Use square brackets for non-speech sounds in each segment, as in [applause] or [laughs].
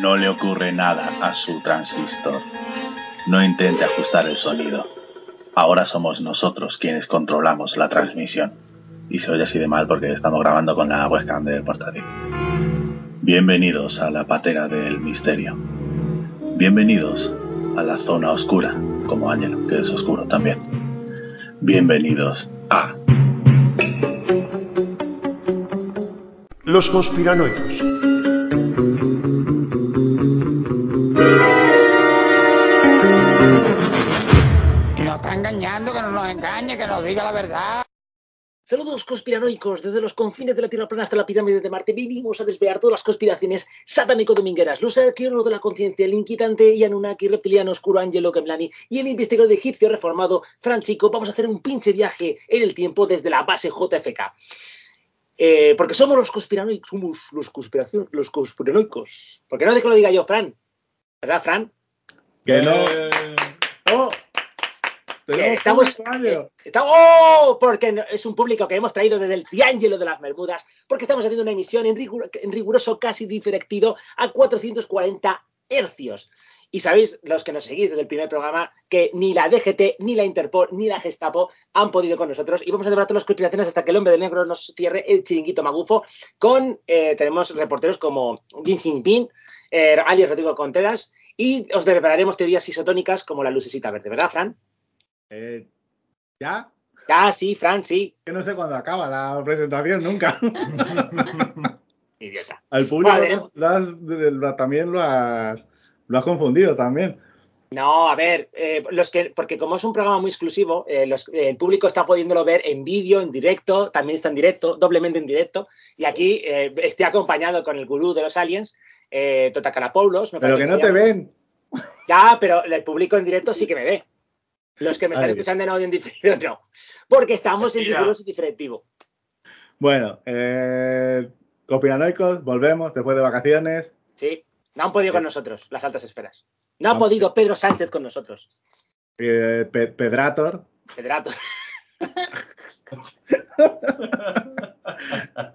No le ocurre nada a su transistor. No intente ajustar el sonido. Ahora somos nosotros quienes controlamos la transmisión. Y se oye así de mal porque estamos grabando con la webcam del portátil. Bienvenidos a la patera del misterio. Bienvenidos a la zona oscura, como Ángel, que es oscuro también. Bienvenidos a Los conspiranoicos. Engañando, que no nos engañe, que nos diga la verdad. Saludos conspiranoicos, desde los confines de la Tierra plana hasta la pirámide de Marte vinimos a desvelar todas las conspiraciones satánico-domingueras, los arqueólogos de la conciencia, el inquietante y Anunnaki, reptiliano oscuro Angelo Kemlani y el investigador egipcio reformado Franchico. Vamos a hacer un pinche viaje en el tiempo desde la base JFK. Eh, porque somos los conspiranoicos, somos los, conspiración, los conspiranoicos. ¿Por qué no de que lo diga yo, Fran? ¿Verdad, Fran? Que no. ¡Oh! Que estamos, eh, está- ¡Oh! Porque es un público que hemos traído desde el Triángulo de las Bermudas, porque estamos haciendo una emisión en, rigu- en riguroso casi diferido a 440 hercios. Y sabéis, los que nos seguís desde el primer programa, que ni la DGT, ni la Interpol, ni la Gestapo han podido con nosotros. Y vamos a debatir las conspiraciones hasta que el hombre de negro nos cierre el chiringuito magufo. Con, eh, tenemos reporteros como Jin Jinping, eh, alias Rodrigo Contreras, y os develaremos teorías isotónicas como la lucecita verde, ¿verdad, Fran? Eh, ¿Ya? Ah, sí, Fran, sí. Que no sé cuándo acaba la presentación, nunca. [laughs] Idiota. Al público Vale. lo has- lo- también lo has, lo has confundido también. No, a ver, eh, los que, porque como es un programa muy exclusivo, eh, los- eh, el público está pudiéndolo ver en vídeo, en directo, también está en directo, doblemente en directo. Y aquí eh, estoy acompañado con el gurú de los aliens, eh, Totacarapoulos. me Pero que no te ven. Ya, pero el público en directo sí que me ve. Los que me están Ay. escuchando en audio en diferido, no. Porque estamos en riguroso diferentivo. Bueno, eh, conspiranoicos, volvemos después de vacaciones. Sí, no han podido Sí. con nosotros, las altas esferas. No ha No. podido Pedro Sánchez con nosotros. Eh, Pe- Pedrator. Pedrato. [laughs]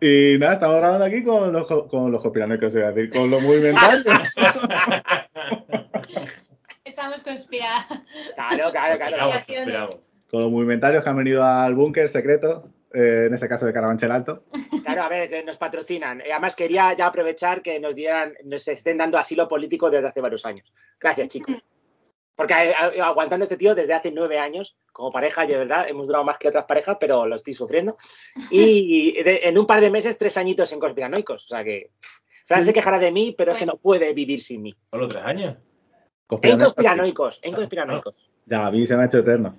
Y nada, estamos grabando aquí con los, co- con los conspiranoicos, iba a decir, con los movimentarios. [laughs] Estamos conspirados. Claro, claro, claro. Con los movimentarios que han venido al búnker secreto, eh, en este caso de Carabanchel Alto. Claro, a ver, que nos patrocinan. Eh, Además, quería ya aprovechar que nos dieran, nos estén dando asilo político desde hace varios años. Gracias, chicos. Porque eh, eh, aguantando a este tío desde hace nueve años, como pareja, de verdad, hemos durado más que otras parejas, pero lo estoy sufriendo. Y de- en un par de meses, tres añitos en conspiranoicos. O sea que. Fran se quejará de mí, pero es que no puede vivir sin mí. Solo tres años. En Conspiranoicos, en conspiranoicos. Ya, a mí se me ha hecho eterno.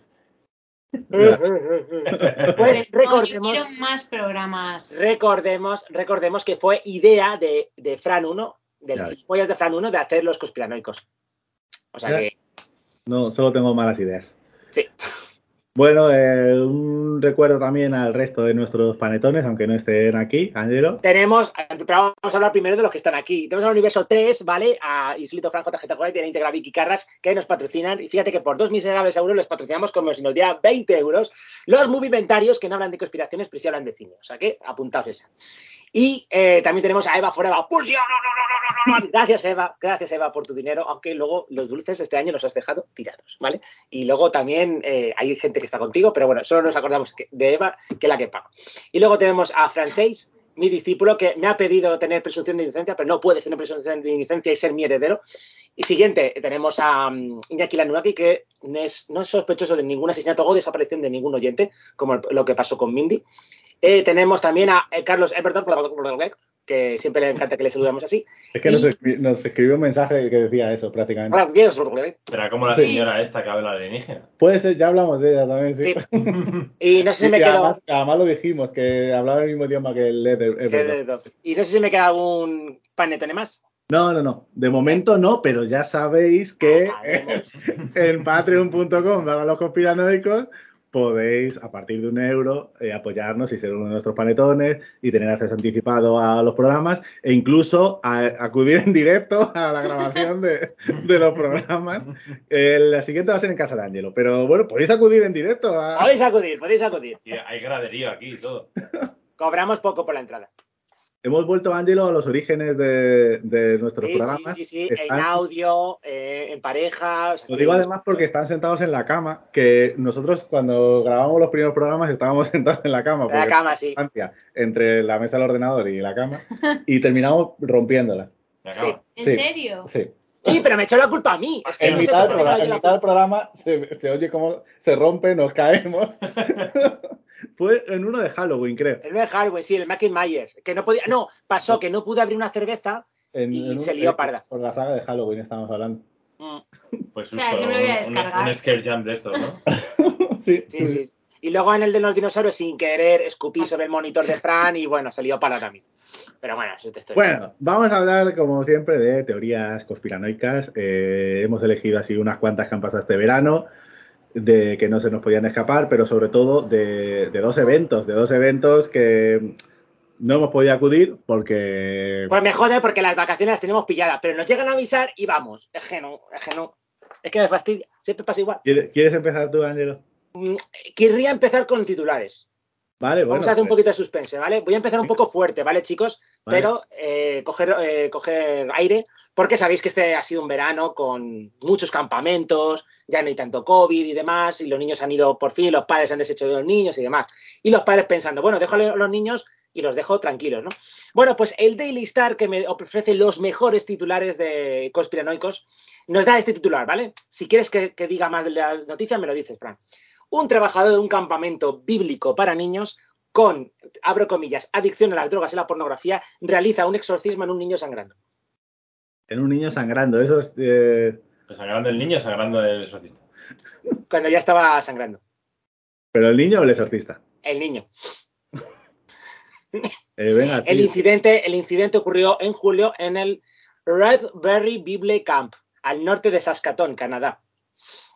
Pues No, yo recordemos. quiero más programas. Recordemos, recordemos que fue idea de, de Fran 1, del gilipollas de Fran 1, de hacer los conspiranoicos. O sea Ya. que, No, solo tengo malas ideas. sí. Bueno, eh, un recuerdo también al resto de nuestros panetones, aunque no estén aquí, Angelo. Tenemos, pero vamos a hablar primero de los que están aquí. Tenemos al universo 3, ¿vale? A Insolito Franco, Tarjeta White y a Integra Vicky Carras, que nos patrocinan. Y fíjate que por dos miserables euros les patrocinamos como si nos diera 20 euros los movimentarios que no hablan de conspiraciones, pero sí hablan de cine. O sea que apuntaos esa. Y eh, también tenemos a Eva. ¡Pulsión! Gracias, Eva. Gracias, Eva, por tu dinero. Aunque luego los dulces este año nos has dejado tirados, ¿vale? Y luego también eh, hay gente que está contigo, pero bueno, solo nos acordamos de Eva, que es la que paga. Y luego tenemos a Francés, mi discípulo, que me ha pedido tener presunción de inocencia, pero no puedes tener presunción de inocencia y ser mi heredero. Y siguiente, tenemos a mm, Iñaki Lanuaki, que no es, sospechoso de ningún asesinato o desaparición de ningún oyente, como lo que pasó con Mindy. Eh, tenemos también a eh, Carlos Everton, que siempre le encanta que le saludamos así. Es que nos, escri- nos escribió un mensaje que decía eso prácticamente. Será como la Sí. señora esta que habla alienígena. Puede ser, ya hablamos de ella también, sí. Sí. [laughs] Y no sé si Y me que quedó. además, además lo dijimos, que hablaba el mismo idioma que el. Everton. Y no sé si me queda algún panetone más. No, no, no. De momento no, pero ya sabéis que Ah, [laughs] en patreon.com para los conspiranoicos podéis, a partir de un euro, eh, apoyarnos y ser uno de nuestros panetones y tener acceso anticipado a los programas e incluso a- acudir en directo a la grabación de, de los programas. Eh, la siguiente va a ser en casa de Ángelo, pero bueno, podéis acudir en directo a... Podéis acudir, podéis acudir. Y hay graderío aquí y todo. Cobramos poco por la entrada. Hemos vuelto, Ángelo, a los orígenes de, de nuestros Sí, sí, programas. sí, sí, Están- en audio, eh, en pareja. o sea, Lo sí. digo además porque están sentados en la cama, que nosotros cuando grabamos los primeros programas estábamos [laughs] sentados en la cama. En la cama, sí. entre la mesa del ordenador y la cama y terminamos rompiéndola. [laughs] Sí. ¿En Sí. serio? Sí. Sí, pero me echó la culpa a mí. Es que En no mitad, del programa, en mitad del se, se oye cómo se rompe, nos caemos. [laughs] Fue en uno de Halloween, creo. El de Halloween, sí, el Mackie Myers. Que no podía. No, pasó que no pude abrir una cerveza. En, Y en se un- lió parda. Por la saga de Halloween estamos hablando. Mm, Pues O sea, justo, sí me lo voy a un- descargar. Un, un scare jam de estos, ¿no? [laughs] Sí, Sí, sí. Y luego en el de los dinosaurios, sin querer, escupí sobre el monitor de Fran y bueno, salió para también. Pero bueno, eso te estoy. Bueno, vamos a hablar, como siempre, de teorías conspiranoicas. Eh, hemos elegido así unas cuantas que han pasado este verano, de que no se nos podían escapar, pero sobre todo de, de dos eventos, de dos eventos que no hemos podido acudir porque... Pues me jode porque las vacaciones las tenemos pilladas, pero nos llegan a avisar y vamos. Es que no, es que no. Es que me fastidia. Siempre pasa igual. ¿Quieres empezar tú, Ángelo? Querría empezar con titulares. Vale, bueno. Vamos a hacer un pues, poquito de suspense, ¿vale? Voy a empezar un poco fuerte, ¿vale, chicos? Pero eh, coger, eh, coger aire, porque sabéis que este ha sido un verano con muchos campamentos, ya no hay tanto COVID y demás, y los niños han ido por fin, los padres han deshecho de los niños y demás. Y los padres pensando, bueno, dejo a los niños y los dejo tranquilos, ¿no? Bueno, pues el Daily Star, que me ofrece los mejores titulares de conspiranoicos, nos da este titular, ¿vale? Si quieres que, que diga más de la noticia, me lo dices, Fran. Un trabajador de un campamento bíblico para niños con, abro comillas, adicción a las drogas y la pornografía, realiza un exorcismo en un niño sangrando. En un niño sangrando, eso es... eh, Pues sangrando el niño, sangrando el exorcista. Cuando ya estaba sangrando. ¿Pero el niño o el exorcista? El niño. Eh, venga, El incidente, el incidente ocurrió en julio en el Redberry Bible Camp, al norte de Saskatoon, Canadá.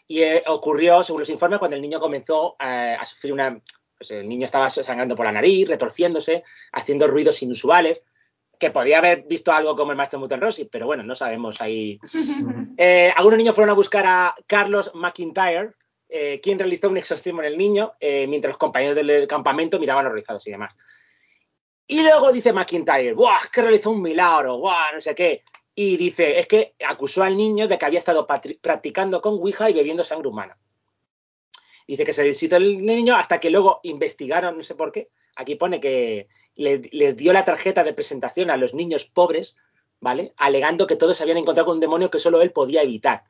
Y eh, ocurrió, según los informes, cuando el niño comenzó eh, a sufrir una. Pues el niño estaba sangrando por la nariz, retorciéndose, haciendo ruidos inusuales, que podía haber visto algo como el maestro Muton Rossi, pero bueno, no sabemos ahí. [laughs] Eh, algunos niños fueron a buscar a Carlos McIntyre, eh, quien realizó un exorcismo en el niño, eh, mientras los compañeros del campamento miraban horrorizados y demás. Y luego dice McIntyre, ¡buah! Es que realizó un milagro, ¡buah! No sé qué. Y dice, es que acusó al niño de que había estado practicando con Ouija y bebiendo sangre humana. Dice que se deshizo el niño hasta que luego investigaron, no sé por qué. Aquí pone que le- les dio la tarjeta de presentación a los niños pobres, ¿vale? Alegando que todos se habían encontrado con un demonio que solo él podía evitar.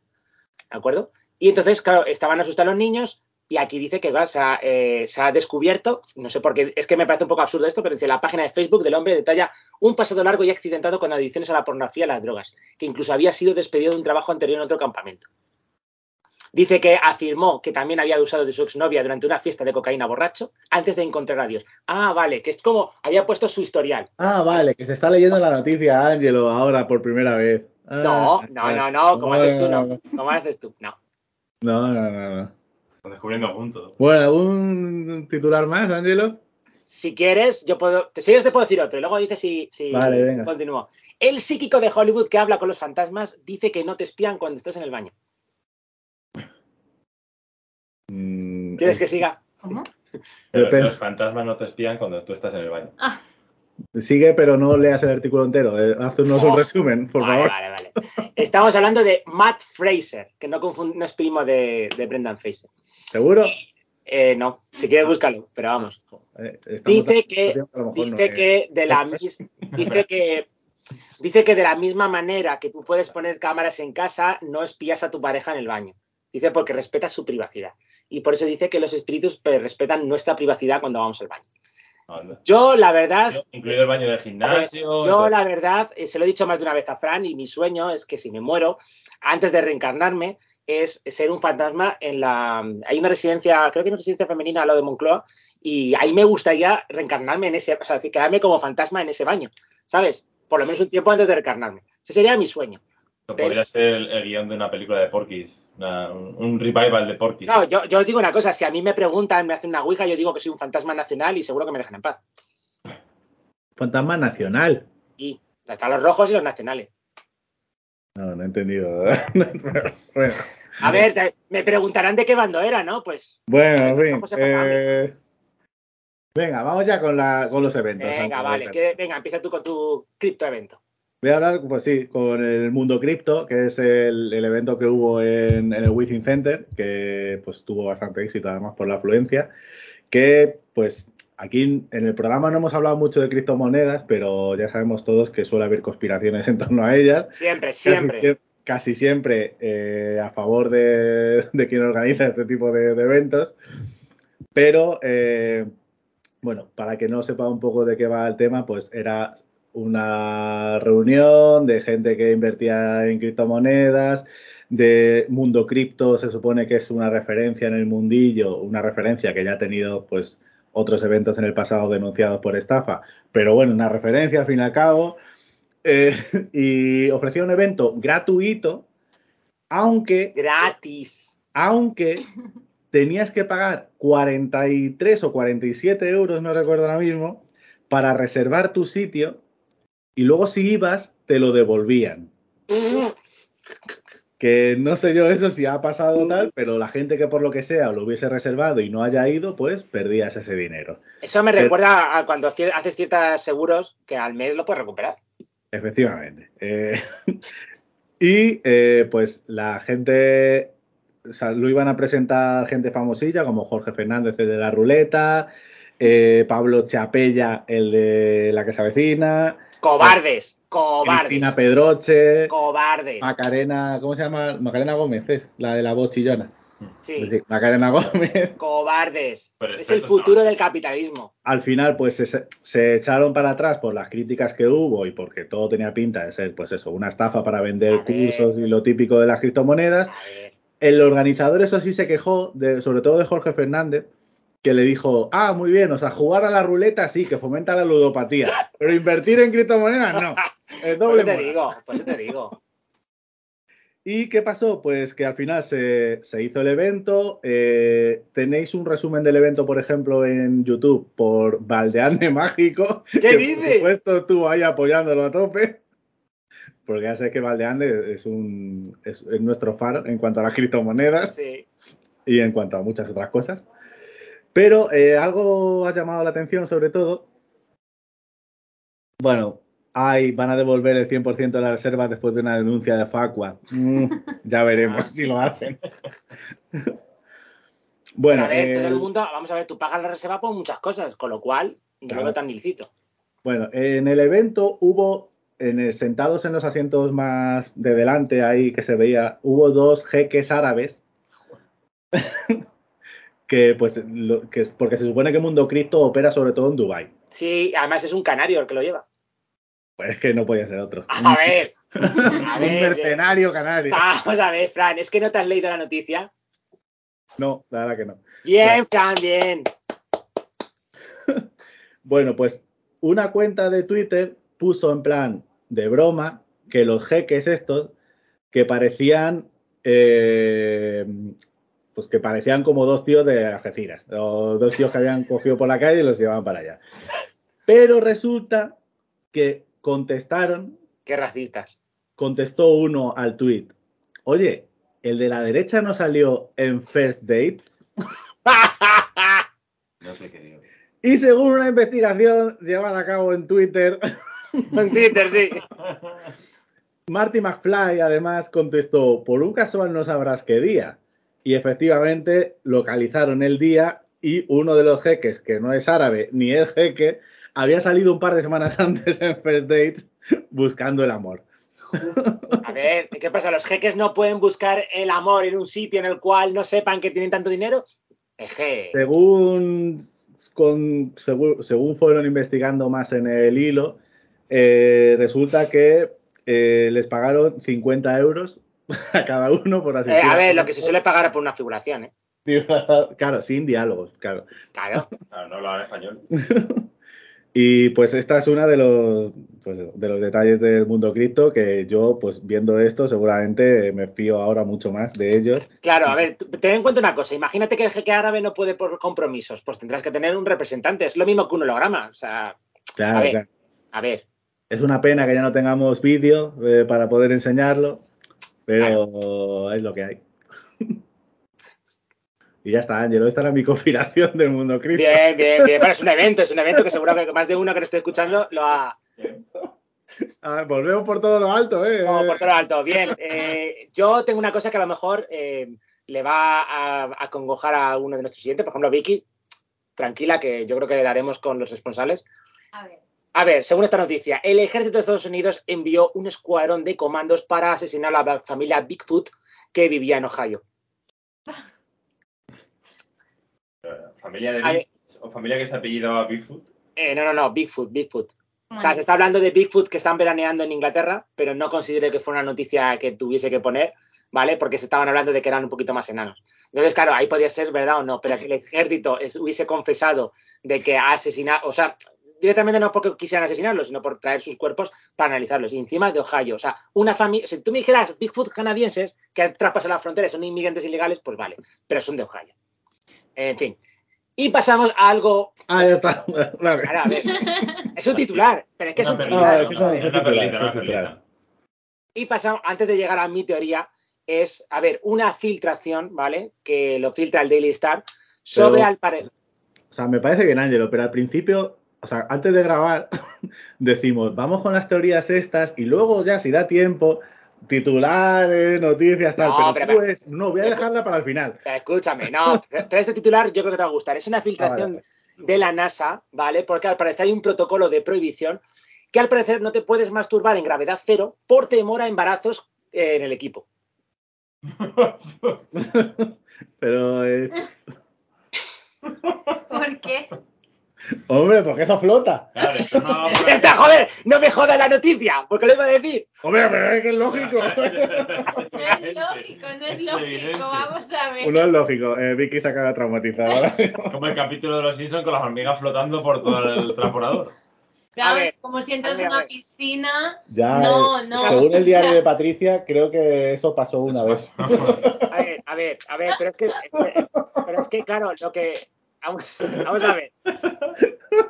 ¿De acuerdo? Y entonces, claro, estaban asustados los niños y aquí dice que se, ha, eh, se ha descubierto, no sé por qué, es que me parece un poco absurdo esto, pero dice la página de Facebook del hombre detalla un pasado largo y accidentado con adicciones a la pornografía y a las drogas, que incluso había sido despedido de un trabajo anterior en otro campamento. Dice que afirmó que también había abusado de su exnovia durante una fiesta de cocaína borracho antes de encontrar a Dios. Ah, vale, que es como había puesto su historial. Ah, vale, que se está leyendo la noticia, Ángelo, ahora por primera vez. Ah, No, no, no, no, como haces tú, no. Como haces tú, no. No, no, no, no. Están descubriendo juntos. Bueno, ¿un titular más, Ángelo? Si quieres, yo puedo. Si quieres, te puedo decir otro. Y luego dices si, si Vale, venga. continúo. El psíquico de Hollywood que habla con los fantasmas dice que no te espían cuando estás en el baño. Mm, ¿Quieres que siga? ¿Cómo? Pero los fantasmas no te espían cuando tú estás en el baño. Ah, Sigue, pero no leas el artículo entero. eh, haznos un Oh, resumen, por vale, favor. vale, vale. Estamos hablando de Matt Fraser, que no, confund- no es primo de, de Brendan Fraser. ¿Seguro? Eh, no, si quieres búscalo, pero vamos. Eh, Dice que, tiempo, no, dice eh. que de la mis- dice que dice que de la misma manera que tú puedes poner cámaras en casa, no espías a tu pareja en el baño. Dice porque respetas su privacidad. Y por eso dice que los espíritus pues, respetan nuestra privacidad cuando vamos al baño. Anda. Yo, la verdad, Incluido el baño del gimnasio. yo la verdad, eh, se lo he dicho más de una vez a Fran y mi sueño es que si me muero, antes de reencarnarme, es ser un fantasma en la... Hay una residencia, creo que una residencia femenina al lado de Moncloa y ahí me gustaría reencarnarme en ese, o sea, quedarme como fantasma en ese baño, ¿sabes? Por lo menos un tiempo antes de reencarnarme. Ese sería mi sueño. Pero- podría ser el, el guion de una película de Porky's. una- un, un revival de Porky's. No, yo, yo os digo una cosa, si a mí me preguntan, me hacen una ouija, yo digo que soy un fantasma nacional y seguro que me dejan en paz. Fantasma nacional. Y están los rojos y los nacionales. No, no he entendido. [laughs] bueno, A ver, te- me preguntarán de qué bando era, ¿no? Pues bueno, en fin. Eh, Venga, vamos ya con, la, con los eventos. Venga, vale. que- venga, empieza tú con tu cripto evento. Voy a hablar, pues sí, con el Mundo Cripto, que es el, el evento que hubo en, en el Within Center, que pues tuvo bastante éxito además por la afluencia, que pues aquí en el programa no hemos hablado mucho de criptomonedas, pero ya sabemos todos que suele haber conspiraciones [laughs] en torno a ellas. Siempre, siempre. sie- Casi, siempre eh, a favor de, de quien organiza este tipo de, de eventos. Pero, eh, bueno, para que no sepa un poco de qué va el tema, pues era una reunión de gente que invertía en criptomonedas, de Mundo Cripto, se supone que es una referencia en el mundillo, una referencia que ya ha tenido pues otros eventos en el pasado denunciados por estafa, pero bueno, una referencia al fin y al cabo. Eh, [laughs] y ofrecía un evento gratuito, aunque, Gratis. aunque tenías que pagar 43 o 47 euros, no recuerdo ahora mismo, para reservar tu sitio y luego si ibas te lo devolvían. [laughs] Que no sé yo eso si ha pasado o tal, pero la gente que por lo que sea lo hubiese reservado y no haya ido, pues perdías ese dinero. Eso me recuerda a cuando haces ciertos seguros que al mes lo puedes recuperar. Efectivamente. Eh, [laughs] y eh, pues la gente, o sea, lo iban a presentar gente famosilla como Jorge Fernández, el de la ruleta, eh, Pablo Chapella, el de la que se avecina, Cobardes, cobardes. Cristina Pedroche, Cobardes. Macarena, ¿cómo se llama? Macarena Gómez es, la de la voz chillona. Sí. decir, Macarena Gómez. Cobardes. Pero Es el futuro no. del capitalismo. Al final, pues se, se echaron para atrás por las críticas que hubo y porque todo tenía pinta de ser, pues eso, una estafa para vender cursos y lo típico de las criptomonedas. El organizador, eso sí, se quejó, de, sobre todo de Jorge Fernández, que le dijo, ah, muy bien, o sea, jugar a la ruleta sí, que fomenta la ludopatía, pero invertir en criptomonedas no. Es doble eso te digo, por eso te digo. [laughs] ¿Y qué pasó? Pues que al final se, se hizo el evento. eh, tenéis un resumen del evento, por ejemplo, en YouTube por Valdeane [laughs] Mágico. ¿Qué que dices? Por supuesto, estuvo ahí apoyándolo a tope. Porque ya sé que Valdeane es, un, es, es nuestro faro en cuanto a las criptomonedas Sí. y en cuanto a muchas otras cosas. Pero eh, algo ha llamado la atención, sobre todo. Bueno, ay, van a devolver el 100% de las reservas después de una denuncia de Facua. Mm, [laughs] ya veremos Ah, si lo hacen. [laughs] Bueno, a ver, eh, todo el mundo, vamos a ver, tú pagas la reserva por muchas cosas, con lo cual no Claro. lo veo tan ilícito. bueno, en el evento hubo, en el- sentados en los asientos más de delante ahí que se veía, hubo dos jeques árabes. Que pues, lo- que, porque se supone que Mundo Cripto opera sobre todo en Dubai Sí, además es un canario el que lo lleva. Pues es que no podía ser otro. A ver, [laughs] a un mercenario canario. Vamos a ver, Fran, es que no te has leído la noticia. No, la verdad que no. Bien, Fran, bien. [laughs] Bueno, pues una cuenta de Twitter puso en plan de broma que los jeques estos que parecían eh, pues que parecían como dos tíos de Algeciras o dos tíos que habían cogido por la calle y los llevaban para allá. Pero resulta que contestaron, Qué racistas. contestó uno al tweet, oye, el de la derecha no salió en First Date. [laughs] No sé qué digo. Y según una investigación llevada a cabo en Twitter, [laughs] en Twitter, sí. Marty McFly además contestó, por un casual no sabrás qué día. Y efectivamente localizaron el día y uno de los jeques, que no es árabe ni es jeque, había salido un par de semanas [laughs] antes en First Dates buscando el amor. A ver, ¿qué pasa? ¿Los jeques no pueden buscar el amor en un sitio en el cual no sepan que tienen tanto dinero? Eje. Según, con- según, según fueron investigando más en el hilo, eh, resulta que eh, les pagaron 50 euros [laughs] a cada uno por Eh, asistir. a ver, lo que se suele pagar por una figuración, ¿eh? [laughs] Claro, sin diálogos, claro. Claro. Claro, [laughs] no hablaban español. Y pues esta es una de los, pues, de los detalles del mundo cripto que yo, pues viendo esto, seguramente me fío ahora mucho más de ellos. Claro, a ver, ten en cuenta una cosa. Imagínate que el jeque árabe no puede por compromisos. Pues tendrás que tener un representante. Es lo mismo que un holograma. O sea, Claro, A ver. claro. a ver. Es una pena que ya no tengamos vídeo eh, para poder enseñarlo, pero es lo que hay. [laughs] Y ya está, Ángelo. Esta era mi conspiración del mundo cripto. Bien, bien, bien. Bueno, es un evento, es un evento que seguro que más de uno que lo esté escuchando lo ha. Ah, volvemos por todo lo alto, ¿eh? No, por todo lo alto. Bien. eh, yo tengo una cosa que a lo mejor eh, le va a acongojar a uno de nuestros siguientes, por ejemplo, Vicky. Tranquila, que yo creo que le daremos con los responsables. A ver. A ver, según esta noticia, el ejército de Estados Unidos envió un escuadrón de comandos para asesinar a la familia Bigfoot que vivía en Ohio. ¿Familia de. Bigfoot? ¿O familia que se apellidaba Bigfoot? Eh, no, no, no, Bigfoot, Bigfoot. O sea, se está hablando de Bigfoot que están veraneando en Inglaterra, pero no considero que fuera una noticia que tuviese que poner, ¿vale? Porque se estaban hablando de que eran un poquito más enanos. Entonces, claro, ahí podía ser verdad o no, pero que el ejército es- hubiese confesado de que ha asesinado, o sea, directamente no porque quisieran asesinarlos, sino por traer sus cuerpos para analizarlos. Y encima de Ohio, o sea, una familia, si tú me dijeras Bigfoot canadienses que han traspasado la frontera y son inmigrantes ilegales, pues vale, pero son de Ohio. En fin. Y pasamos a algo Ah, ya está. [laughs] Vale. Claro, a ver, es un titular, pero es que es un titular. Que. Y pasamos, antes de llegar a mi teoría, es, a ver, una filtración, ¿vale? Que lo filtra el Daily Star sobre Pero- al parecer. O sea, me parece bien, Ángelo, pero al principio, o sea, antes de grabar, [laughs] decimos, vamos con las teorías estas y luego ya, si da tiempo, titulares, noticias, tal. No, pero pero- tú pero- es, no, voy a dejarla para el final. Escúchame, no, [laughs] pero este titular yo creo que te va a gustar. Es una filtración de la NASA, ¿vale? Porque al parecer hay un protocolo de prohibición que al parecer no te puedes masturbar en gravedad cero por temor a embarazos eh, en el equipo. [laughs] Pero, eh, ¿Por qué? Hombre, porque eso flota. Claro, esto no. ¡Esta, joder! ¡No me jodas la noticia! Porque lo iba a decir. Hombre, pero es que es lógico. [laughs] [laughs] No es lógico, no es lógico. Vamos a ver. Uno es lógico. Eh, Vicky se acaba traumatizada. [laughs] Como el capítulo de los Simpsons con las hormigas flotando por todo el transportador. A ver, Vamos, como si entras en una piscina. ya, No, eh, no. según el diario de Patricia, creo que eso pasó una vez. A ver, a ver, a ver, pero es que, pero es que claro, lo que. Vamos, vamos a ver.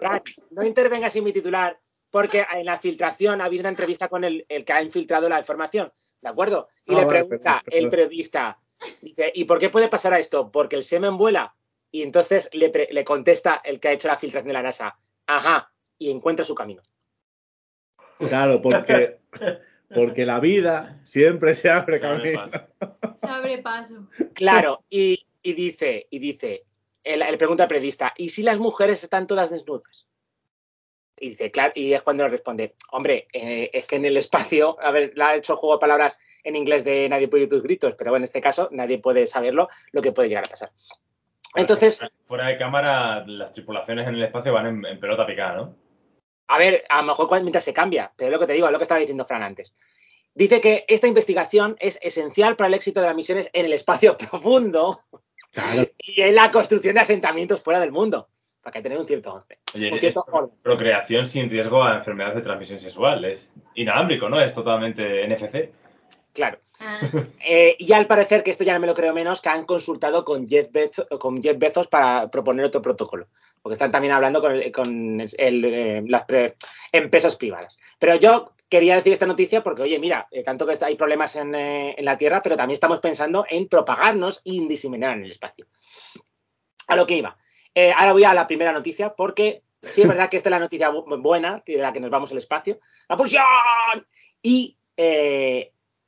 Fran, no intervengas en mi titular, porque en la filtración ha habido una entrevista con el, el que ha infiltrado la información, ¿de acuerdo? Y Ah, le vale, pregunta perdón, perdón. el periodista, dice, ¿y por qué puede pasar a esto? Porque el semen vuela. Y entonces le, pre- le contesta el que ha hecho la filtración de la NASA, ajá, y encuentra su camino. Claro, porque, porque la vida siempre se abre camino. Se abre paso. Claro, y, y dice, y dice, el, el pregunta al periodista, ¿y si las mujeres están todas desnudas? Y dice, claro, y es cuando le responde, hombre, eh, es que en el espacio, a ver, le ha hecho juego de palabras en inglés de nadie puede oír tus gritos, pero bueno, en este caso nadie puede saberlo lo que puede llegar a pasar. Entonces, Fuera de cámara, las tripulaciones en el espacio van en, en pelota picada, ¿no? a ver, a lo mejor mientras se cambia, pero es lo que te digo, es lo que estaba diciendo Fran antes. Dice que esta investigación es esencial para el éxito de las misiones en el espacio [laughs] profundo Claro, y en la construcción de asentamientos fuera del mundo, para que tener un cierto once. Oye, un es cierto orden. procreación sin riesgo a enfermedades de transmisión sexual. Es inalámbrico, ¿no? Es totalmente NFC. Claro. Ah, [laughs] Eh, y al parecer, que esto ya no me lo creo menos, que han consultado con Jeff, Bezos, con Jeff Bezos para proponer otro protocolo. Porque están también hablando con, el- con el, eh, las pre- empresas privadas. Pero yo quería decir esta noticia porque, oye, mira, eh, tanto que hay problemas en, eh, en la Tierra, pero también estamos pensando en propagarnos y diseminar en el espacio. A lo que iba. Eh, ahora voy a la primera noticia porque sí es verdad que esta es la noticia bu- buena, de la que nos vamos al espacio. ¡La pulsión! Y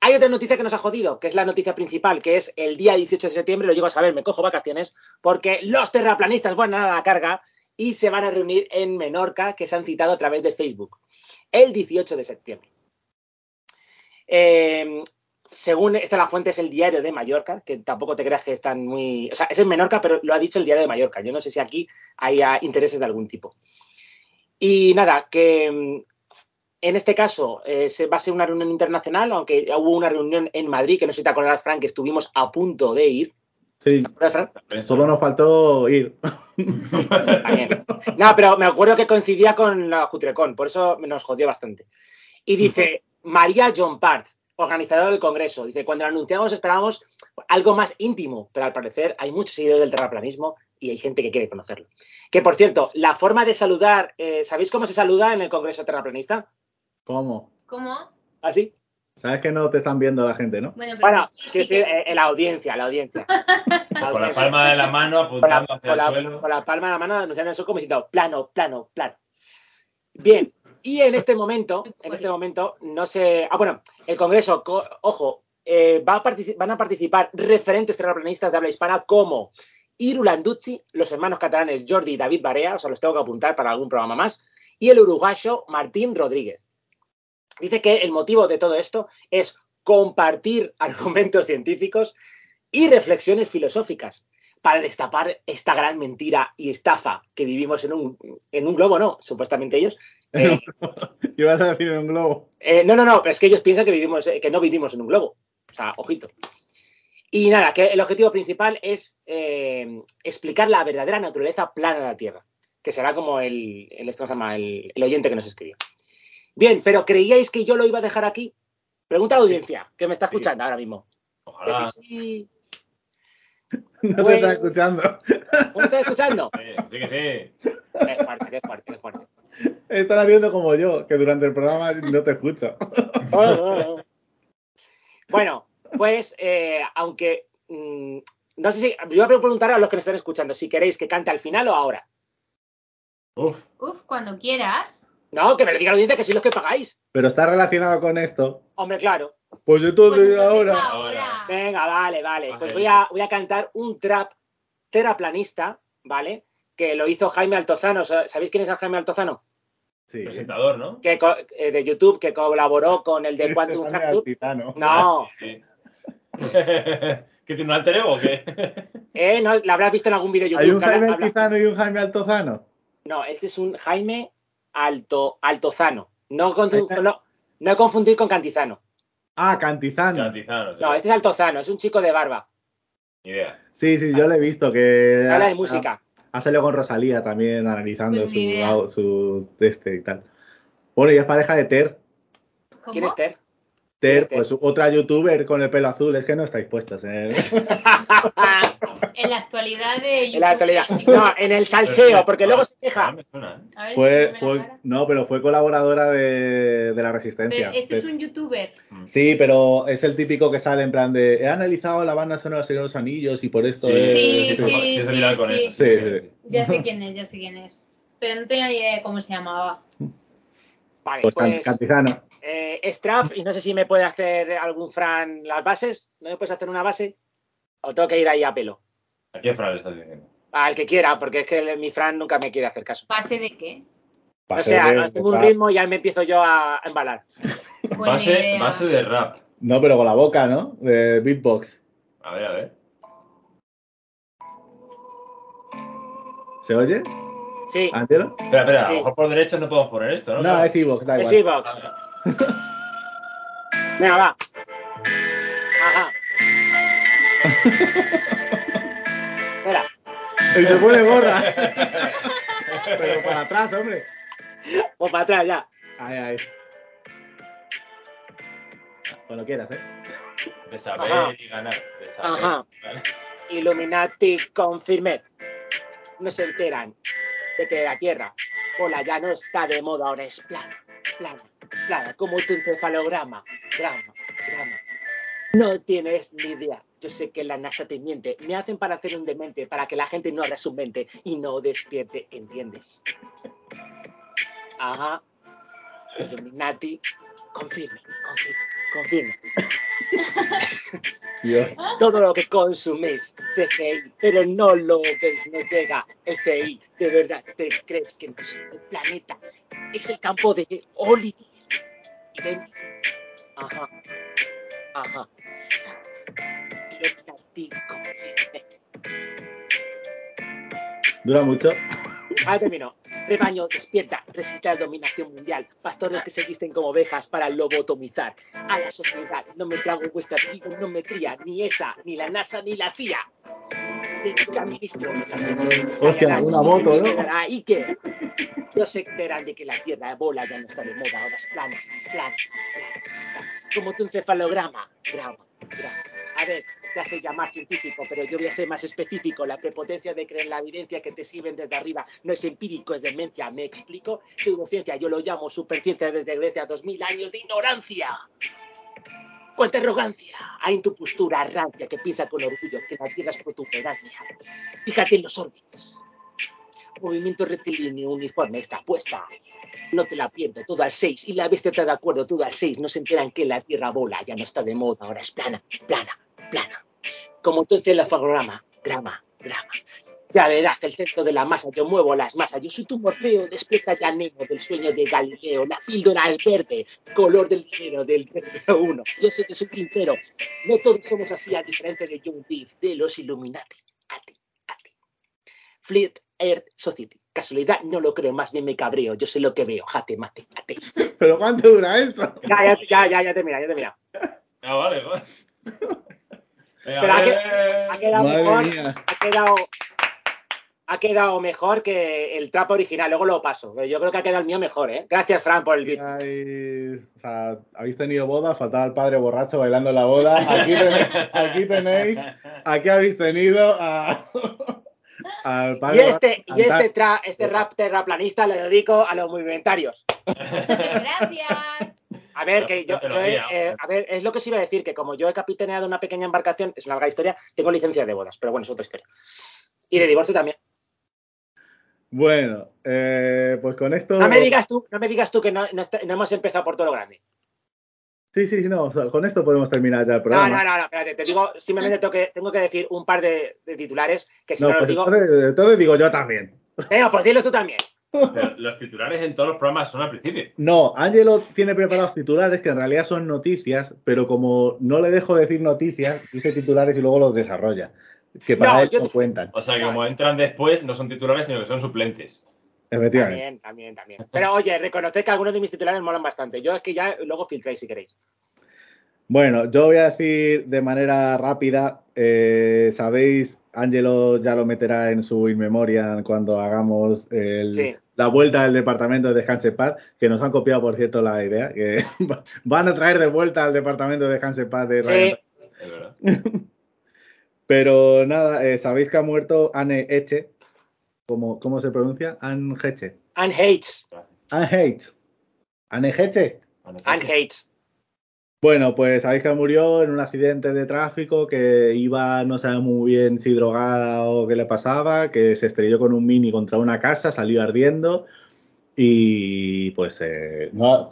hay otra noticia que nos ha jodido, que es la noticia principal, que es el día 18 de septiembre, lo llego a saber, me cojo vacaciones, porque los terraplanistas van a la carga y se van a reunir en Menorca, que se han citado a través de Facebook, el 18 de septiembre. Eh, según esta la fuente es el diario de Mallorca, que tampoco te creas que están muy... O sea, es en Menorca, pero lo ha dicho el diario de Mallorca. Yo no sé si aquí hay intereses de algún tipo. Y nada, que mm, en este caso eh, se va a ser una reunión internacional, aunque hubo una reunión en Madrid, que no sé si te acordarás, Frank, que estuvimos a punto de ir. Sí. Solo nos faltó ir. También. No, pero me acuerdo que coincidía con la Jutrecon, por eso nos jodió bastante. Y dice María John Part, organizadora del Congreso, dice, cuando lo anunciamos esperábamos algo más íntimo, pero al parecer hay muchos seguidores del terraplanismo y hay gente que quiere conocerlo. Que por cierto, la forma de saludar, eh, ¿sabéis cómo se saluda en el Congreso terraplanista? ¿Cómo? ¿Cómo? ¿Así? Sabes que no te están viendo la gente, ¿no? Bueno, pero Bueno, sí, sí, que- sí, eh, la audiencia, la audiencia. La [laughs] Con la palma de la mano Con la, apuntando hacia con el la- suelo. con la palma de la mano anunciando eso como diciendo plano, plano, plano. Bien, y en este momento, en este momento, no sé. Ah, bueno, el Congreso, co- ojo, eh, va a partici- van a participar referentes terraplanistas de habla hispana como Iru Landuzzi, los hermanos catalanes Jordi y David Barea, o sea, los tengo que apuntar para algún programa más, y el uruguayo Martín Rodríguez. Dice que el motivo de todo esto es compartir [laughs] argumentos científicos y reflexiones filosóficas para destapar esta gran mentira y estafa que vivimos en un, en un globo, no, supuestamente ellos. [laughs] Eh, Ibas a decir en un globo. eh, no, no, no, es que ellos piensan que, vivimos, eh, que no vivimos en un globo. O sea, ojito. Y nada, que el objetivo principal es eh, explicar la verdadera naturaleza plana de la Tierra, que será como el, el, esto se llama, el, el oyente que nos escribió. Bien, pero ¿creíais que yo lo iba a dejar aquí? Pregunta a la audiencia, que me está escuchando ahora mismo. Ojalá. Sí, [laughs] No Bueno. te está escuchando. [laughs] ¿no me está escuchando? Sí, sí que sí. Qué fuerte, qué fuerte, qué fuerte. Están haciendo como yo, que durante el programa no te escucho. [laughs] Bueno, pues eh, aunque mm, no sé si yo voy a preguntar a los que nos están escuchando si queréis que cante al final o ahora. Uf. Uf, cuando quieras. No, que me lo diga la audiencia que sois los que pagáis. Pero está relacionado con esto. Hombre, claro. Pues Pues entonces entonces ahora. ahora. Venga, vale, vale. Pues voy a, voy a cantar un trap terraplanista, ¿vale? Que lo hizo Jaime Altozano. Sa- ¿Sabéis quién es el Jaime Altozano? Sí. Presentador, ¿no? Que eh, de YouTube, que colaboró con el de [laughs] Quantum Fracture. No, Ah, sí, sí. [laughs] ¿Qué tiene un alter ego o qué? [laughs] eh, no, la habrás visto en algún vídeo de YouTube. ¿Hay un que Jaime Altizano y un Jaime Altozano? No, este es un Jaime Alto, Altozano. No, con- no, no confundir con Cantizano. Ah, Cantizano. Cantizano. sí. No, este es Altozano, es un chico de barba. Ni idea. Sí, sí, yo lo he visto que. Habla de música. Ha salido con Rosalía también analizando Pues su, su este y tal. Bueno, y es pareja de Ter. ¿Cómo? ¿Quién es Ter? Ter, pues otra youtuber con el pelo azul. Es que no estáis puestos. ¿eh? [laughs] En la actualidad de YouTube. En la actualidad. sí que No, en el salseo, porque luego se queja. ¿eh? Fue, fue, no, pero fue colaboradora de, de la Resistencia. Pero este es un youtuber. Sí, pero es el típico que sale en plan de he analizado la banda sonora de los Anillos y por esto Sí, es... Sí, sí, sí, es de sí, mirar con sí. eso. Sí, sí. Ya sé [laughs] quién es, ya sé quién es. Pero no tenía idea de cómo se llamaba. Vale, Pues, pues Cantizano. Eh, es trap y no sé si me puede hacer algún Fran las bases. ¿No me puedes hacer una base? ¿O tengo que ir ahí a pelo? ¿A qué Fran le estás diciendo? Al que quiera, porque es que el- mi Fran nunca me quiere hacer caso. ¿Base de qué? O sea, de- hacemos un ritmo y ya me empiezo yo a embalar. Pues Base, base de rap. No, pero con la boca, ¿no? De beatbox. A ver, a ver. ¿Se oye? Sí, ¿Angelo? Espera, espera, a lo mejor por derecho no podemos poner esto, ¿no? No, es Evox, da es. Evox. Venga, va. Ajá. Espera. Y se pone gorra. pero para atrás, hombre. O para atrás ya. Ahí, ahí. Cuando quieras, ¿eh? De saber Ajá. y ganar. De saber. Ajá. ¿vale? Illuminati confirmed. No se enteran de que la Tierra, hola, ya no está de moda, ahora es plana, plana, plana, como tu encefalograma, grama, grama. No tienes ni idea. Yo sé que la NASA te miente. Me hacen para hacer un demente, para que la gente no abra su mente y no despierte, ¿entiendes? Ajá. Illuminati, confirme, confirme, confirme. [laughs] Todo lo que consumís CGI, pero no lo ves, no llega el CGI. ¿De verdad te crees que nuestro planeta es el campo de Oliver? Ven, ajá, ajá. Illuminati confirme. ¿Dura mucho? Ah, terminó. Rebaño, despierta, resiste a la dominación mundial. Pastores que se visten como ovejas para lobotomizar a la sociedad. No me trago vuestra trigo, no me cría ni esa, ni la NASA, ni la CIA. Ministro. Hostia, una moto, ¿no? ¿Y qué? No se enteran de que la Tierra bola ya no está de moda, ahora es plana, plana, plana. Como tu encefalograma. Grama, grama. A ver, te hace llamar científico, pero yo voy a ser más específico. La prepotencia de creer en la evidencia que te sirven desde arriba no es empírico, es demencia. ¿Me explico? Pseudociencia, yo lo llamo superciencia desde Grecia, 2000 años de ignorancia. Cuánta arrogancia hay en tu postura rancia que piensa con orgullo que la tierra es protuberancia. Fíjate en los órbitas. Movimiento rectilíneo uniforme está puesta. No te la pierdo, todo al 6. Y la bestia está de acuerdo, todo al 6. No se enteran que la tierra bola, ya no está de moda, ahora es plana, plana, plana. Como entonces la fagograma, grama, grama. Ya verás el centro de la masa, yo muevo las masas. Yo soy tu Morfeo, despierta ya Nemo del sueño de Galileo. La píldora es verde, color del dinero del 1. Yo sé que soy sincero. No todos somos así, a diferencia de John Deere, de los Illuminati. A ti, a ti. Fleet Earth Society. Casualidad, no lo creo, más bien me cabreo. Yo sé lo que veo. Jate, mate, jate. ¿Pero cuánto dura esto? Ya, ya, ya, ya, ya te mira, ya te mira. Ah, vale, vale. Pero ha, que- ha quedado. Ha quedado. Ha quedado mejor que el trapo original, luego lo paso. Yo creo que ha quedado el mío mejor, ¿eh? Gracias, Fran, por el beat. Ay, o sea, habéis tenido boda, faltaba el padre borracho bailando la boda. Aquí tenéis, aquí tenéis, aquí habéis tenido a, [laughs] al Y padre este, y este, tra- este rap terraplanista le dedico a los movimentarios. Gracias. A ver, que yo, he- eh, a ver, es lo que os iba a decir, que como yo he capitaneado una pequeña embarcación, es una larga historia, tengo licencia de bodas, pero bueno, es otra historia. Y de divorcio también. Bueno, eh, pues con esto. No me digas tú, no me digas tú que no, no está- no hemos empezado por todo lo grande. Sí, sí, sí, no, o sea, con esto podemos terminar ya el No, programa. no, no, no, espérate, te digo, simplemente tengo que, tengo que decir un par de, de titulares que si no, No, lo pues digo. entonces, entonces digo yo también. Venga, pues dilo tú también. Pero los titulares en todos los programas son al principio. No, Angelo tiene preparados titulares que en realidad son noticias, pero como no le dejo decir noticias, dice titulares y luego los desarrolla. Que para No, él yo no te- cuentan. O sea que como entran después, no son titulares, sino que son suplentes. Efectivamente. También, también, también. Pero oye, reconoced que algunos de mis titulares molan bastante. Yo es que ya luego filtréis si queréis. Bueno, yo voy a decir de manera rápida, eh, sabéis, Angelo ya lo meterá en su inmemoria cuando hagamos el- Sí. la vuelta del departamento de Descanse Paz, que nos han copiado, por cierto, la idea, que [laughs] van a traer de vuelta al departamento de Descanse Paz de Sí. Ryan. Es verdad. [laughs] Pero nada, eh, sabéis que ha muerto Anne Eche, ¿cómo, cómo se pronuncia? Anne Heche. And hates. Anne Heche. Anne Heche. And hates. Bueno, pues sabéis que murió en un accidente de tráfico, que iba, no sabe muy bien si drogada o qué le pasaba, que se estrelló con un mini contra una casa, salió ardiendo y pues eh, no,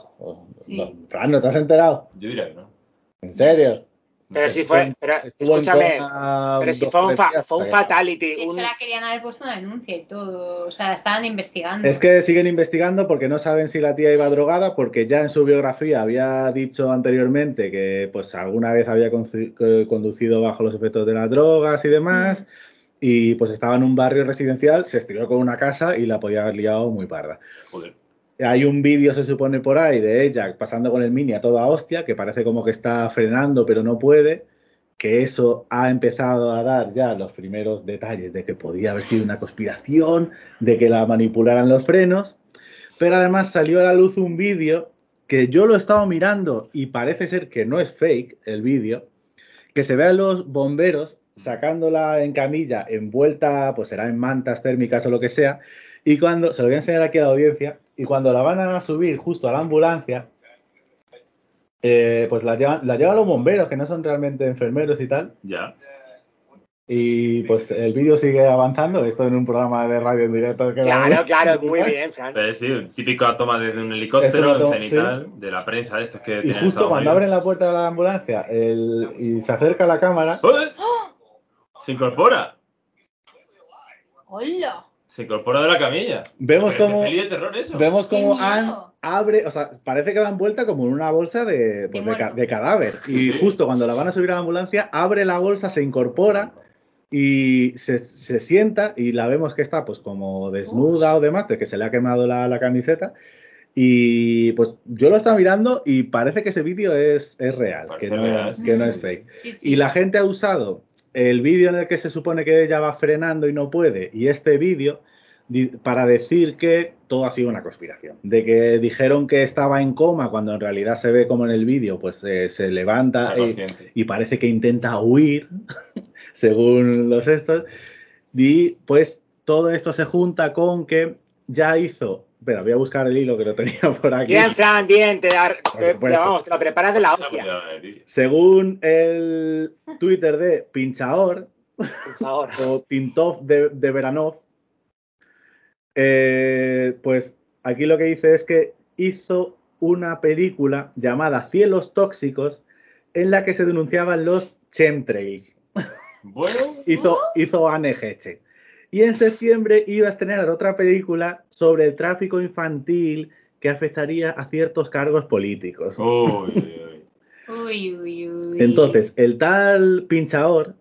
Sí. no, Fran, ¿no te has enterado? Yo diría que no. ¿En serio? Pero si fue, pero escúchame, coma pero si fue un, fa- fue un fatality. De hecho, un- la querían haber puesto una denuncia y todo. O sea, la estaban investigando. Es que siguen investigando porque no saben si la tía iba drogada, porque ya en su biografía había dicho anteriormente que pues alguna vez había conducido bajo los efectos de las drogas y demás, y pues estaba en un barrio residencial, se estiró con una casa y la podía haber liado muy parda. Joder. Hay un vídeo, se supone, por ahí de ella pasando con el mini a toda hostia, que parece como que está frenando pero no puede, que eso ha empezado a dar ya los primeros detalles de que podía haber sido una conspiración, de que la manipularan los frenos, pero además salió a la luz un vídeo que yo lo he estado mirando y parece ser que no es fake el vídeo, que se ve a los bomberos sacándola en camilla, envuelta, pues será en mantas térmicas o lo que sea, y cuando, se lo voy a enseñar aquí a la audiencia, y cuando la van a subir justo a la ambulancia, eh, pues la llevan, la llevan los bomberos, que no son realmente enfermeros y tal, Ya. y pues el vídeo sigue avanzando, esto en un programa de radio en directo. que Claro, claro, muy bien, Fran. Pero sí, un típico toma desde un helicóptero, toma, de la prensa de estos que Y tienen justo cuando abren la puerta de la ambulancia el- y se acerca la cámara. Se incorpora. ¡Hola! Se incorpora de la camilla. vemos como, peli de terror eso. vemos ¡Qué como abre, o sea, parece que va envuelta como en una bolsa de, pues, De ca- cadáver. Y Sí. justo cuando la van a subir a la ambulancia, abre la bolsa, se incorpora y se, se sienta y la vemos que está pues como desnuda o demás, de que se le ha quemado la, la camiseta. Y pues yo lo estaba mirando y parece que ese vídeo es, es real, que no, real. que no es fake. Sí, sí. Y la gente ha usado el vídeo en el que se supone que ella va frenando y no puede, y este vídeo para decir que todo ha sido una conspiración. De que dijeron que estaba en coma cuando en realidad se ve como en el vídeo, pues eh, se levanta y, y parece que intenta huir, [laughs] según los estos. Y pues todo esto se junta con que ya hizo Espera, voy a buscar el hilo que lo tenía [laughs] por aquí. Bien, Fran, bien, te, te- vamos, te lo preparas de la hostia. madre. Según el Twitter de Pinchaor, [laughs] o Pintov de, de Veranov, eh, pues aquí lo que dice es que hizo una película llamada Cielos Tóxicos en la que se denunciaban los chemtrails. Bueno, [laughs] Hizo, hizo Anne Heche. Y en septiembre iba a estrenar otra película sobre el tráfico infantil que afectaría a ciertos cargos políticos. uy, uy, uy. Uy, uy, uy. Entonces, el tal pinchador,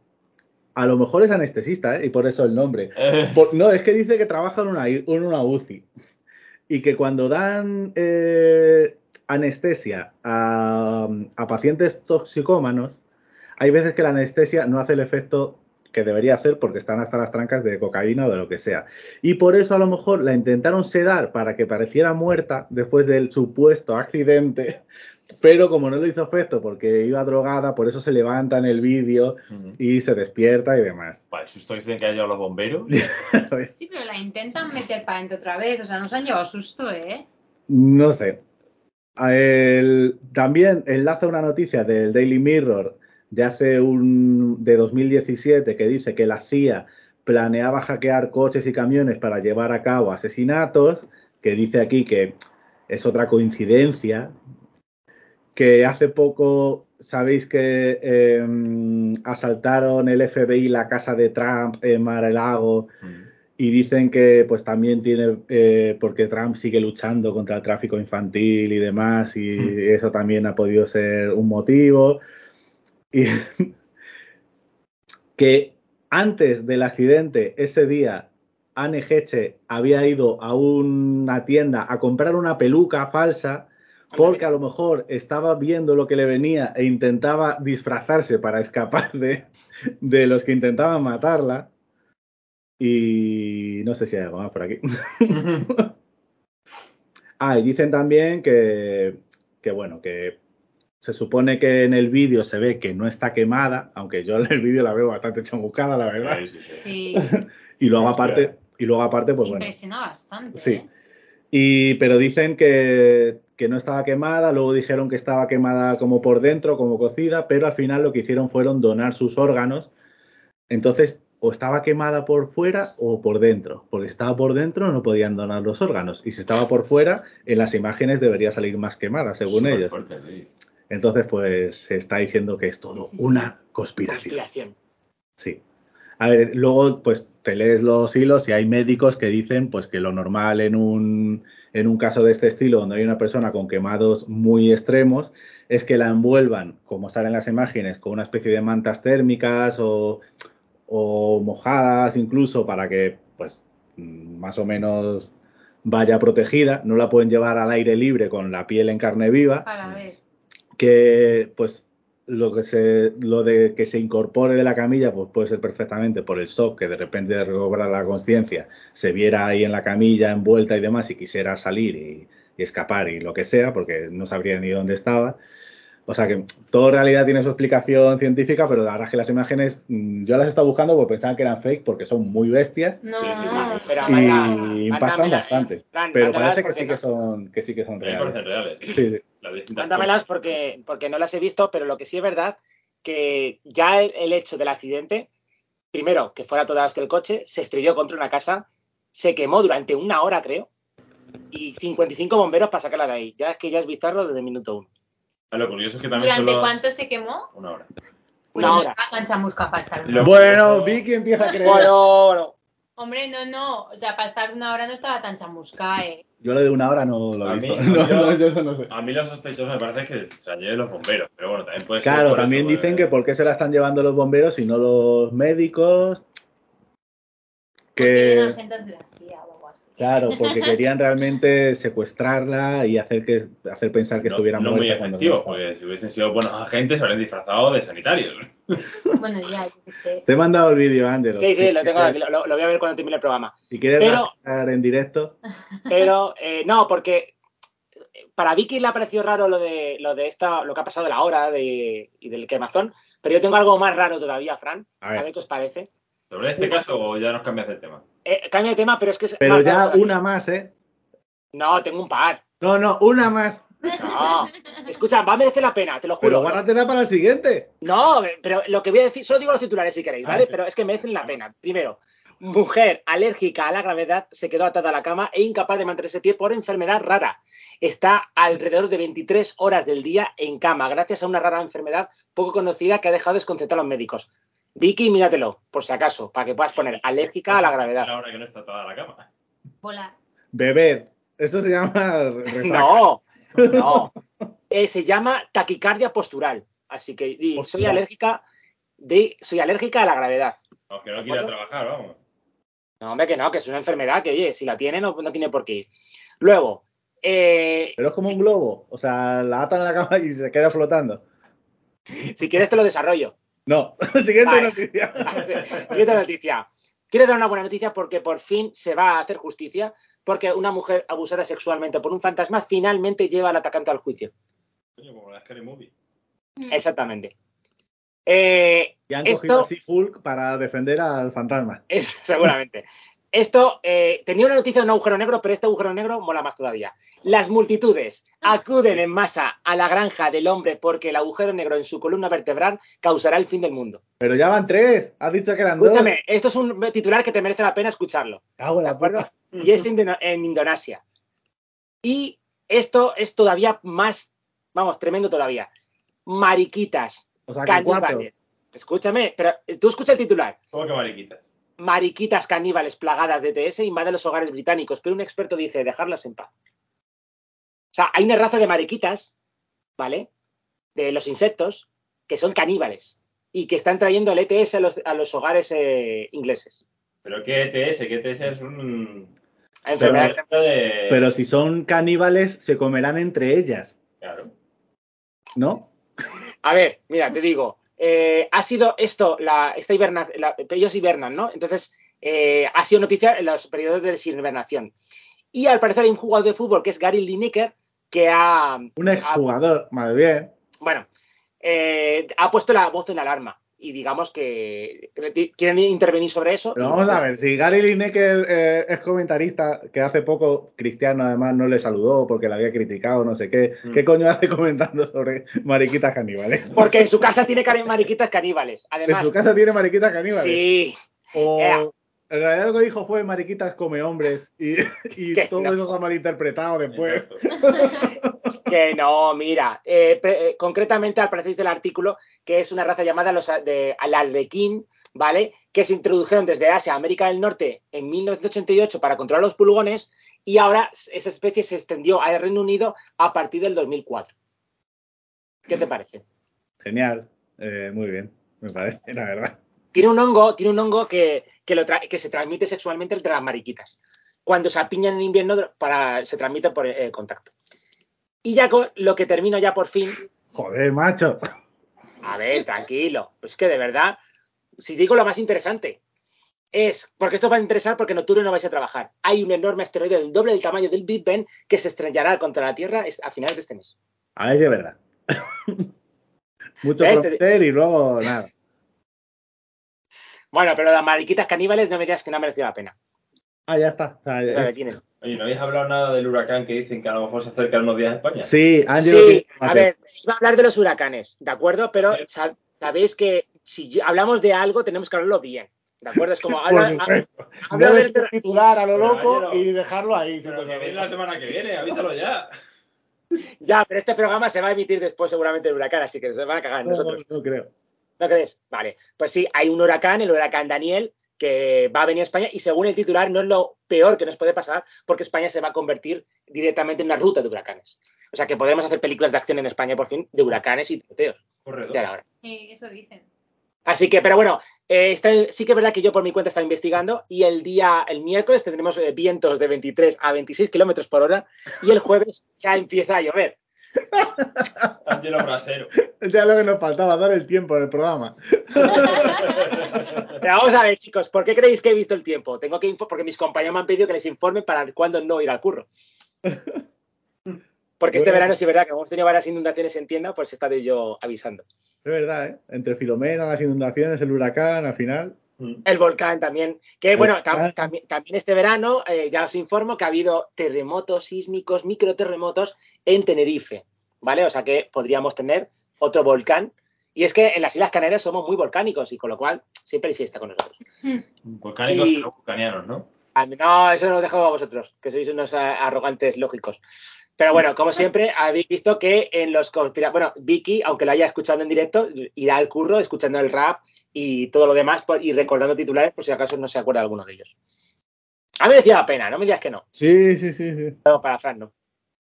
a lo mejor es anestesista, ¿eh? y por eso el nombre. Eh, Por- no, es que dice que trabaja en una, en una UCI y que cuando dan eh, anestesia a, a pacientes toxicómanos, hay veces que la anestesia no hace el efecto que debería hacer porque están hasta las trancas de cocaína o de lo que sea. Y por eso a lo mejor la intentaron sedar para que pareciera muerta después del supuesto accidente, [laughs] pero como no le hizo efecto porque iba drogada, por eso se levanta en el vídeo y se despierta y demás. Para el susto que se tienen que los bomberos. [laughs] Sí, pero la intentan meter para adentro otra vez. O sea, nos han llevado susto, ¿eh? No sé. El- también enlaza una noticia del Daily Mirror de hace un de 2017 que dice que la CIA planeaba hackear coches y camiones para llevar a cabo asesinatos, que dice aquí que es otra coincidencia, que hace poco sabéis que eh, asaltaron el FBI la casa de Trump en Mar-a-Lago Mm. y dicen que pues también tiene, eh, porque Trump sigue luchando contra el tráfico infantil y demás, y eso también ha podido ser un motivo. Y [laughs] que antes del accidente, ese día, Anne Heche había ido a una tienda a comprar una peluca falsa porque a lo mejor estaba viendo lo que le venía e intentaba disfrazarse para escapar de, de los que intentaban matarla. Y no sé si hay algo más por aquí. [laughs] Ah, y dicen también que, que, bueno, que se supone que en el vídeo se ve que no está quemada, aunque yo en el vídeo la veo bastante chamuscada, la verdad. Sí. [laughs] Y luego aparte, y luego aparte, pues bueno. Impresiona bastante. Sí. ¿eh? Y, pero dicen que, que no estaba quemada, luego dijeron que estaba quemada como por dentro, como cocida, pero al final lo que hicieron fueron donar sus órganos. Entonces, o estaba quemada por fuera o por dentro, porque si estaba por dentro no podían donar los órganos, y si estaba por fuera, en las imágenes debería salir más quemada, según Súper ellos. fuerte, sí. Entonces, pues se está diciendo que es todo una conspiración. Conspiración. Sí. A ver, luego pues te lees los hilos y hay médicos que dicen pues que lo normal en un, en un caso de este estilo, donde hay una persona con quemados muy extremos, es que la envuelvan, como salen las imágenes, con una especie de mantas térmicas o, o mojadas incluso para que pues más o menos vaya protegida. No la pueden llevar al aire libre con la piel en carne viva Para ver. Que pues lo que se lo de que se incorpore de la camilla pues puede ser perfectamente por el shock que de repente de recobrar la conciencia se viera ahí en la camilla envuelta y demás y quisiera salir y, y escapar y lo que sea porque no sabría ni dónde estaba o sea que todo en realidad tiene su explicación científica pero la verdad es que las imágenes mm, yo las he estado buscando porque pensaba que eran fake porque son muy bestias No, Sí, no, y manda- impactan mándamela, bastante eh. Pero parece que sí no- que son que sí que son reales reales. sí, sí. Mándamelas porque, porque no las he visto, pero lo que sí es verdad que ya el, el hecho del accidente, primero, que fuera toda hasta el coche, se estrelló contra una casa, se quemó durante una hora, creo, y 55 bomberos para sacarla de ahí. Ya es que ya es bizarro desde el minuto uno. Ah, Lo curioso es que también ¿Durante solo... cuánto se quemó? Una hora. Pues no está tan chamusca para estar una Lo- hora. bueno Vicky empieza a creer Bueno, bueno. Hombre, no, no. O sea, para estar una hora no estaba tan chamusca, ¿eh? Yo lo de una hora no lo A he mí- visto. a mí [laughs] No, yo- no, yo eso no sé. A mí lo sospechoso me parece que se la lleven los bomberos, pero bueno, también puede ser. Claro, también eso, dicen eh, que por qué se la están llevando los bomberos y no los médicos. Que, claro, porque [laughs] querían realmente secuestrarla y hacer que hacer pensar que no, estuviera no muy muerta efectivo, porque si hubiesen sido buenos agentes, se habrían disfrazado de sanitarios. [laughs] Bueno, ya, yo sé. Te he mandado el vídeo, Ángelo. Sí, sí, lo tengo aquí, lo, lo voy a ver cuando termine el programa. Si quieres Pero- en directo, [laughs] Pero eh, no, porque para Vicky le ha parecido raro lo de lo de esta, lo que ha pasado de la hora de, y del quemazón, pero yo tengo algo más raro todavía, Fran. A A ver. ver, qué os parece. ¿Sobre este caso o ya nos cambias el tema? Eh, cambia de tema, pero es que es pero más ya una más, ¿eh? No, tengo un par. No, no, una más. No. Escucha, va a merecer la pena, te lo Pero juro. guárdatela para el siguiente. No, pero lo que voy a decir, solo digo los titulares si queréis, ¿vale? Ah, sí. Pero es que merecen la pena. Primero, mujer alérgica a la gravedad se quedó atada a la cama e incapaz de mantenerse pie por enfermedad rara. Está alrededor de 23 horas del día en cama, gracias a una rara enfermedad poco conocida que ha dejado desconcertar a los médicos. Vicky, míratelo, por si acaso, para que puedas poner [laughs] alérgica a la gravedad. La hora que no está toda la cama. Volar. Beber. Eso se llama [laughs] resaca. No, no. [laughs] Eh, se llama taquicardia postural. Así que di, soy alérgica de, soy alérgica a la gravedad. Aunque no ¿De quiera trabajar, vamos. No, hombre, que no, que es una enfermedad que, oye, si la tiene, no, no tiene por qué ir. Luego, eh, Pero es como un globo. O sea, la atan a la cama y se queda flotando. si quieres te lo desarrollo. No. [laughs] Siguiente Vale. noticia. [laughs] Siguiente noticia. Quiero dar una buena noticia porque por fin se va a hacer justicia, porque una mujer abusada sexualmente por un fantasma finalmente lleva al atacante al juicio. Coño, como la Scary Movie. Exactamente. Eh, Y han Esto- cogido así Hulk para defender al fantasma. Es, seguramente. Esto eh, tenía una noticia de un agujero negro, pero este agujero negro mola más todavía. Las multitudes acuden en masa a la granja del hombre porque el agujero negro en su columna vertebral causará el fin del mundo. Pero ya van tres. Has dicho que eran dos. Escúchame, esto es un titular que te merece la pena escucharlo. Cago en ¿De la puta. Y es en, en Indonesia. Y esto es todavía más, vamos, tremendo todavía. Mariquitas, O sea, caníbales. Escúchame, pero eh, tú escucha el titular. ¿Cómo que mariquitas? Mariquitas caníbales plagadas de TS invaden los hogares británicos, pero un experto dice dejarlas en paz. O sea, hay una raza de mariquitas, ¿vale? De los insectos, que son caníbales y que están trayendo el ETS a los, a los hogares eh, ingleses. ¿Pero qué ETS? ¿Qué ETS es un... De... Pero si son caníbales, se comerán entre ellas, Claro. ¿no? A ver, mira, te digo, eh, ha sido esto, la, esta hiberna, la- ellos hibernan, ¿no? Entonces, eh, ha sido noticia en los periodos de deshibernación. Y al parecer hay un jugador de fútbol que es Gary Lineker que ha, Un ha- exjugador, más bien. Bueno, eh, ha puesto la voz en alarma y digamos que que quieren intervenir sobre eso. Pero vamos a ver, si Gary Lineker eh, es comentarista, que hace poco Cristiano además no le saludó porque le había criticado, no sé qué, Mm. ¿qué coño hace comentando sobre mariquitas caníbales? Porque en su casa tiene mariquitas caníbales. En Además, su casa tiene mariquitas caníbales. sí, O Ea. En realidad lo que dijo fue mariquitas come hombres y, [laughs] y todo No. eso se ha malinterpretado después. [laughs] Que no, mira. eh, eh, concretamente, al parecer dice el artículo que es una raza llamada los de, al arlequín, ¿vale? Que se introdujeron desde Asia a América del Norte en 1988 para controlar los pulgones y ahora esa especie se extendió al Reino Unido a partir del 2004. ¿Qué te parece? Genial, Eh, muy bien, me parece, la verdad. Tiene un hongo, tiene un hongo que, que, lo tra- que se transmite sexualmente entre las mariquitas. Cuando se apiñan en invierno, para, se transmite por eh, contacto. Y ya con lo que termino ya por fin. Joder, macho. A ver, tranquilo. Es que de verdad, si digo lo más interesante, es, porque esto va a interesar porque en octubre no vais a trabajar. Hay un enorme asteroide del doble del tamaño del Big Ben que se estrellará contra la Tierra a finales de este mes. A ver si es verdad. [laughs] Mucho prometer y luego nada. Bueno, pero las mariquitas caníbales no me digas que no ha merecido la pena. Ah, ya está. O sea, Lo de es- quién es. Oye, ¿no habéis hablado nada del huracán que dicen que a lo mejor se acerca en unos días a España? Sí, tiene Sí, a ver, iba a hablar de los huracanes, ¿de acuerdo? Pero Sí. sab- sabéis que si hablamos de algo tenemos que hablarlo bien, ¿de acuerdo? Es como [laughs] Por habla, supuesto. habla No del titular a lo Pero, loco y dejarlo ahí. Pero que viene la semana que viene, avísalo ya. Ya, pero este programa se va a emitir después seguramente del huracán, así que se van a cagar en No, nosotros. no creo. ¿No crees? Vale. Pues sí, hay un huracán, el huracán Daniel, que va a venir a España y según el titular no es lo peor que nos puede pasar porque España se va a convertir directamente en una ruta de huracanes. O sea que podremos hacer películas de acción en España por fin de huracanes y tiroteos. Hora. Sí, eso dicen. Así que, pero bueno, eh, está- sí que es verdad que yo por mi cuenta estaba investigando y el día, el miércoles tendremos eh, vientos de 23 a 26 kilómetros por hora y el jueves ya empieza a llover. Angelo Brasero. [laughs] Ya lo que nos faltaba, dar el tiempo en el programa. [laughs] Pero vamos a ver, chicos, ¿por qué creéis que he visto el tiempo? Tengo que info porque mis compañeros me han pedido que les informe para cuándo no ir al curro. [laughs] Porque este verano sí es verdad que hemos tenido varias inundaciones en tienda, pues he estado yo avisando. Es verdad, ¿eh? Entre Filomena, las inundaciones, el huracán, al final. El volcán también. Que bueno, tam- también este verano eh, ya os informo que ha habido terremotos sísmicos, microterremotos en Tenerife, ¿vale? O sea que podríamos tener otro volcán. Y es que en las Islas Canarias somos muy volcánicos y con lo cual siempre hay fiesta con nosotros. Volcánicos, Y- pero vulcanianos, ¿no? A mí- No, eso lo dejo a vosotros, que sois unos arrogantes lógicos. Pero bueno, como siempre, habéis visto que en los conspira... Bueno, Vicky, aunque lo haya escuchado en directo, irá al curro escuchando el rap y todo lo demás por- y recordando titulares por si acaso no se acuerda alguno de ellos. A mí me decía la pena, no me digas que no. Sí, sí, sí, sí. Pero para Fran no.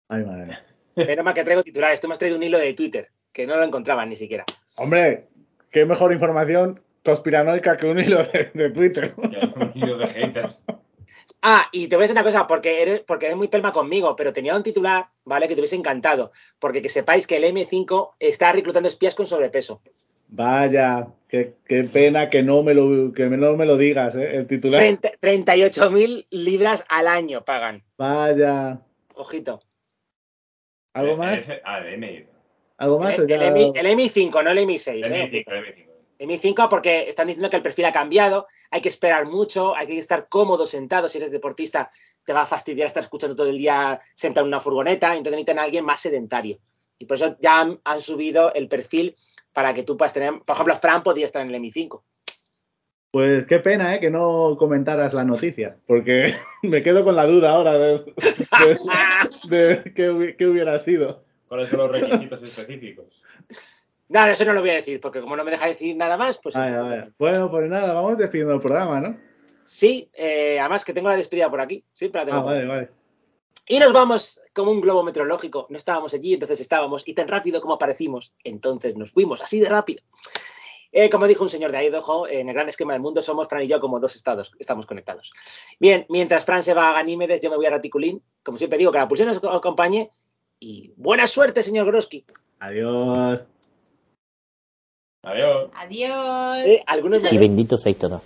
Ay, madre mía. Menos mal que traigo titulares. Tú me has traído un hilo de Twitter, que no lo encontraba ni siquiera. Hombre, qué mejor información conspiranoica que un hilo de, de Twitter. [laughs] Un hilo de haters. Ah, y te voy a decir una cosa, porque eres, porque eres muy pelma conmigo, pero tenía un titular, ¿vale? Que te hubiese encantado. Porque que sepáis que el M5 está reclutando espías con sobrepeso. Vaya, qué, qué pena que no me lo, que no me lo digas, ¿eh? El titular. 30 38.000 libras al año pagan. Vaya. Ojito. ¿Algo Eh, más? eh, Ah, el MI. ¿Algo más? o El, el MI, el MI5, no el MI6. El ¿eh? MI5, el MI5. El MI5 porque están diciendo que el perfil ha cambiado, hay que esperar mucho, hay que estar cómodo sentado. Si eres deportista, te va a fastidiar estar escuchando todo el día sentado en una furgoneta, entonces necesitan a alguien más sedentario. Y por eso ya han, han subido el perfil para que tú puedas tener, por ejemplo, Fran podría estar en el MI5. Pues qué pena, ¿eh? Que no comentaras la noticia, porque [laughs] me quedo con la duda ahora de, de- de qué, hubi- qué hubiera sido. ¿Cuáles son los requisitos específicos? No, eso no lo voy a decir, porque como no me deja decir nada más, pues... Bueno, pues nada, vamos despidiendo el programa, ¿no? Sí, eh, además que tengo la despedida por aquí. Sí, la tengo Ah, vale, vale. Y nos vamos como un globo meteorológico. No estábamos allí, entonces estábamos. Y tan rápido como aparecimos, entonces nos fuimos, así de rápido. Eh, como dijo un señor de Idaho, en el gran esquema del mundo somos Fran y yo como dos estados, estamos conectados. Bien, mientras Fran se va a Ganímedes, yo me voy a Raticulín. Como siempre digo, que la pulsión nos acompañe. Y buena suerte, señor Groski. Adiós. Adiós. Adiós. Eh, algunos Y bendito seáis todos.